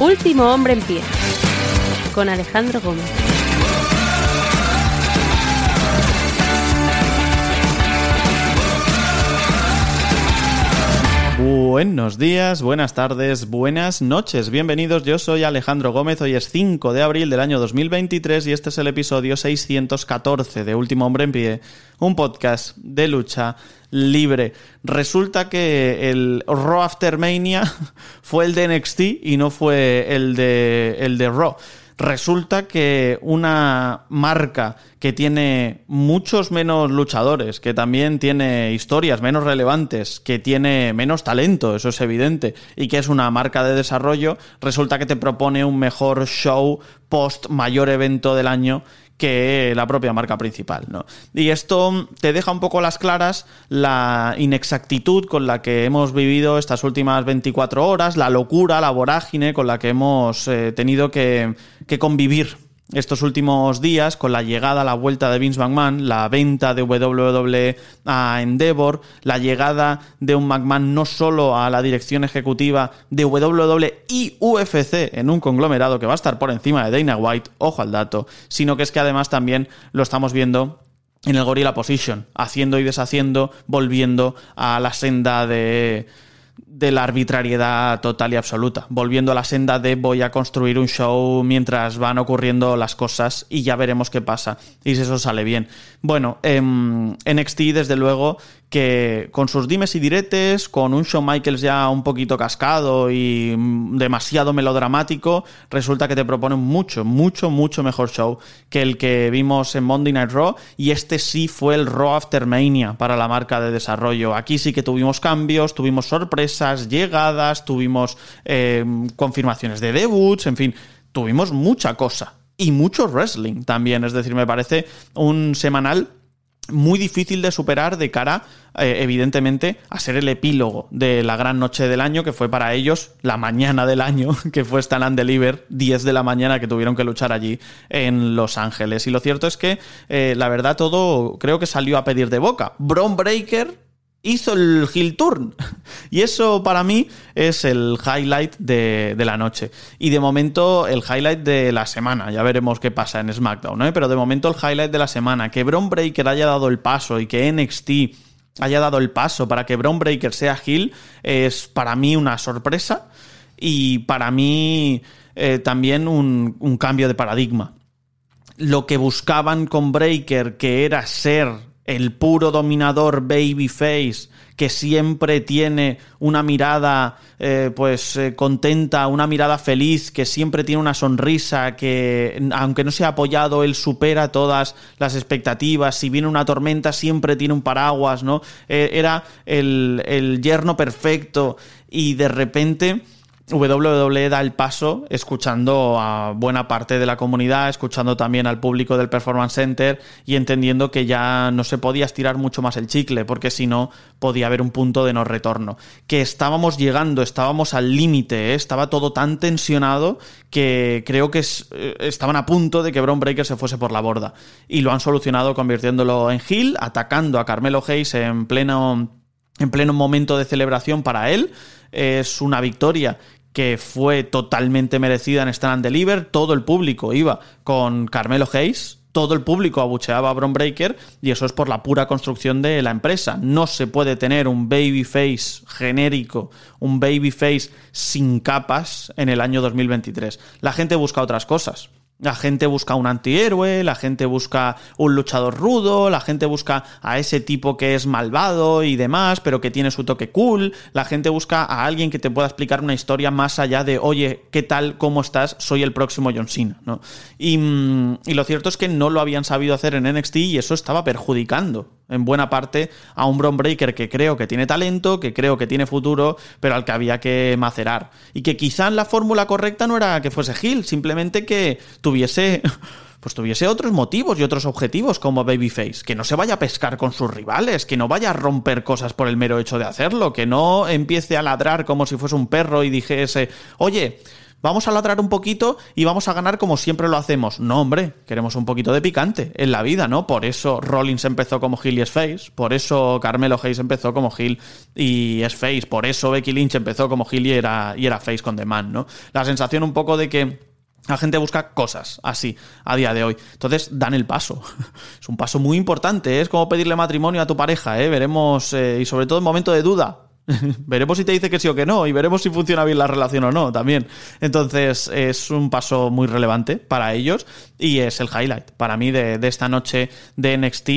Último hombre en pie. Con Alejandro Gómez. Buenos días, buenas tardes, buenas noches. Bienvenidos, yo soy Alejandro Gómez. Hoy es 5 de abril del año 2023 y este es el episodio 614 de Último Hombre en Pie, un podcast de lucha libre. Resulta que el Raw After Mania fue el de NXT y no fue el de, el de Raw resulta que una marca que tiene muchos menos luchadores, que también tiene historias menos relevantes, que tiene menos talento, eso es evidente, y que es una marca de desarrollo, resulta que te propone un mejor show post mayor evento del año que la propia marca principal. ¿no? Y esto te deja un poco las claras la inexactitud con la que hemos vivido estas últimas 24 horas, la locura, la vorágine con la que hemos eh, tenido que convivir estos últimos días con la llegada, la vuelta de Vince McMahon, la venta de WWE a Endeavor, la llegada de un McMahon no solo a la dirección ejecutiva de WWE y UFC en un conglomerado que va a estar por encima de Dana White, ojo al dato, sino que es que además también lo estamos viendo en el Gorilla Position, haciendo y deshaciendo, volviendo a la senda de de la arbitrariedad total y absoluta, volviendo a la senda de voy a construir un show mientras van ocurriendo las cosas y ya veremos qué pasa y si eso sale bien. Bueno, en em, NXT desde luego que con sus dimes y diretes, con un Shawn Michaels ya un poquito cascado y demasiado melodramático, resulta que te propone un mucho, mucho, mucho mejor show que el que vimos en Monday Night Raw y este sí fue el Raw After Mania para la marca de desarrollo. Aquí sí que tuvimos cambios, tuvimos sorpresas, llegadas, tuvimos eh, confirmaciones de debuts, en fin, tuvimos mucha cosa. Y mucho wrestling también, es decir, me parece un semanal muy difícil de superar de cara, eh, evidentemente, a ser el epílogo de la gran noche del año, que fue para ellos la mañana del año, que fue Stand and Deliver, 10 de la mañana que tuvieron que luchar allí en Los Ángeles. Y lo cierto es que, eh, la verdad, todo creo que salió a pedir de boca. Bron Breaker hizo el heel turn. Y eso para mí es el highlight de, la noche. Y de momento el highlight de la semana. Ya veremos qué pasa en SmackDown, ¿eh? Pero de momento el highlight de la semana. Que Braun Breaker haya dado el paso y que NXT haya dado el paso para que Braun Breaker sea heel es para mí una sorpresa y para mí eh, también un, un cambio de paradigma. Lo que buscaban con Breaker, que era ser el puro dominador babyface que siempre tiene una mirada eh, pues eh, contenta, una mirada feliz, que siempre tiene una sonrisa, que aunque no sea apoyado, él supera todas las expectativas, si viene una tormenta siempre tiene un paraguas, ¿no? Eh, era el, el yerno perfecto y de repente WWE da el paso escuchando a buena parte de la comunidad, escuchando también al público del Performance Center y entendiendo que ya no se podía estirar mucho más el chicle, porque si no podía haber un punto de no retorno. Que estábamos llegando, estábamos al límite, ¿eh? estaba todo tan tensionado que creo que eh, estaban a punto de que Braun Breaker se fuese por la borda. Y lo han solucionado convirtiéndolo en Hill, atacando a Carmelo Hayes en pleno, en pleno momento de celebración para él es una victoria que fue totalmente merecida en Stand and Deliver. Todo el público iba con Carmelo Hayes. Todo el público abucheaba a Bron Breaker y eso es por la pura construcción de la empresa. No se puede tener un babyface genérico, un babyface sin capas en el año 2023. La gente busca otras cosas. La gente busca un antihéroe, la gente busca un luchador rudo, la gente busca a ese tipo que es malvado y demás, pero que tiene su toque cool, la gente busca a alguien que te pueda explicar una historia más allá de, oye, ¿qué tal? ¿Cómo estás? Soy el próximo John Cena, ¿no? Y, mm, y lo cierto es que no lo habían sabido hacer en NXT y eso estaba perjudicando en buena parte a un Bron Breaker que creo que tiene talento, que creo que tiene futuro, pero al que había que macerar. Y que quizá la fórmula correcta no era que fuese Hill, simplemente que tuviese pues tuviese otros motivos y otros objetivos como Babyface, que no se vaya a pescar con sus rivales, que no vaya a romper cosas por el mero hecho de hacerlo, que no empiece a ladrar como si fuese un perro y dijese, oye, vamos a ladrar un poquito y vamos a ganar como siempre lo hacemos. No, hombre, queremos un poquito de picante en la vida, ¿no? Por eso Rollins empezó como heel y es face, por eso Carmelo Hayes empezó como heel y es face, por eso Becky Lynch empezó como heel y era, y era face con The Man, ¿no? La sensación un poco de que la gente busca cosas así a día de hoy. Entonces dan el paso. Es un paso muy importante. ¿eh? Es como pedirle matrimonio a tu pareja. ¿eh? Veremos, eh, y sobre todo en momento de duda, veremos si te dice que sí o que no y veremos si funciona bien la relación o no también. Entonces es un paso muy relevante para ellos y es el highlight para mí de, esta noche de NXT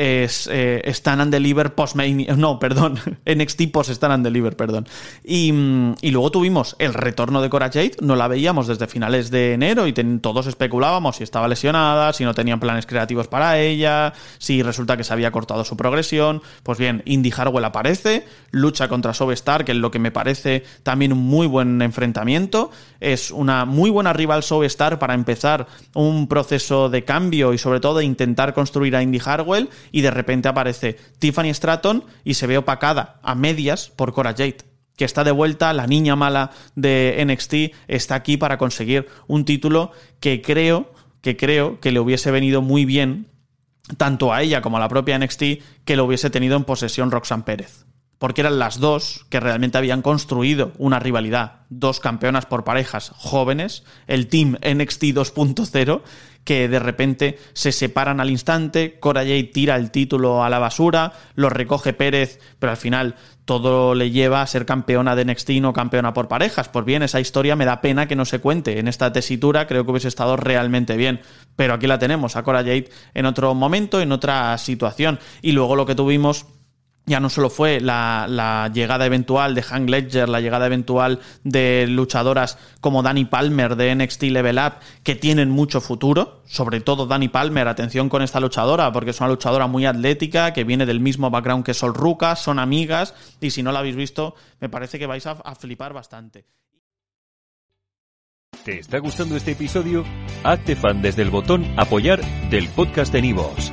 es eh, Stand and Deliver post no, perdón, NXT post Stand and Deliver, perdón. Y, mm, y, luego tuvimos el retorno de Cora Jade, no la veíamos desde finales de enero y todos especulábamos si estaba lesionada, si no tenían planes creativos para ella, si resulta que se había cortado su progresión. Pues bien, Indy Harwell aparece, lucha contra Star, que es lo que me parece también un muy buen enfrentamiento. Es una muy buena rival Star para empezar un proceso de cambio y sobre todo de intentar construir a Indy Harwell y de repente aparece Tiffany Stratton y se ve opacada a medias por Cora Jade que está de vuelta, la niña mala de NXT está aquí para conseguir un título que creo que creo que le hubiese venido muy bien tanto a ella como a la propia NXT que lo hubiese tenido en posesión Roxanne Pérez porque eran las dos que realmente habían construido una rivalidad, dos campeonas por parejas jóvenes, el Team NXT 2.0, que de repente se separan al instante, Cora Jade tira el título a la basura, lo recoge Pérez, pero al final todo le lleva a ser campeona de NXT no campeona por parejas. Pues bien, esa historia me da pena que no se cuente. En esta tesitura creo que hubiese estado realmente bien. Pero aquí la tenemos, a Cora Jade en otro momento, en otra situación. Y luego lo que tuvimos ya no solo fue la, llegada eventual de Hank Ledger, la llegada eventual de luchadoras como Danny Palmer de NXT Level Up, que tienen mucho futuro, sobre todo Danny Palmer, atención con esta luchadora, porque es una luchadora muy atlética, que viene del mismo background que Sol Ruca, son amigas, y si no la habéis visto, me parece que vais a, a flipar bastante. ¿Te está gustando este episodio? Hazte fan desde el botón apoyar del podcast de Nivos.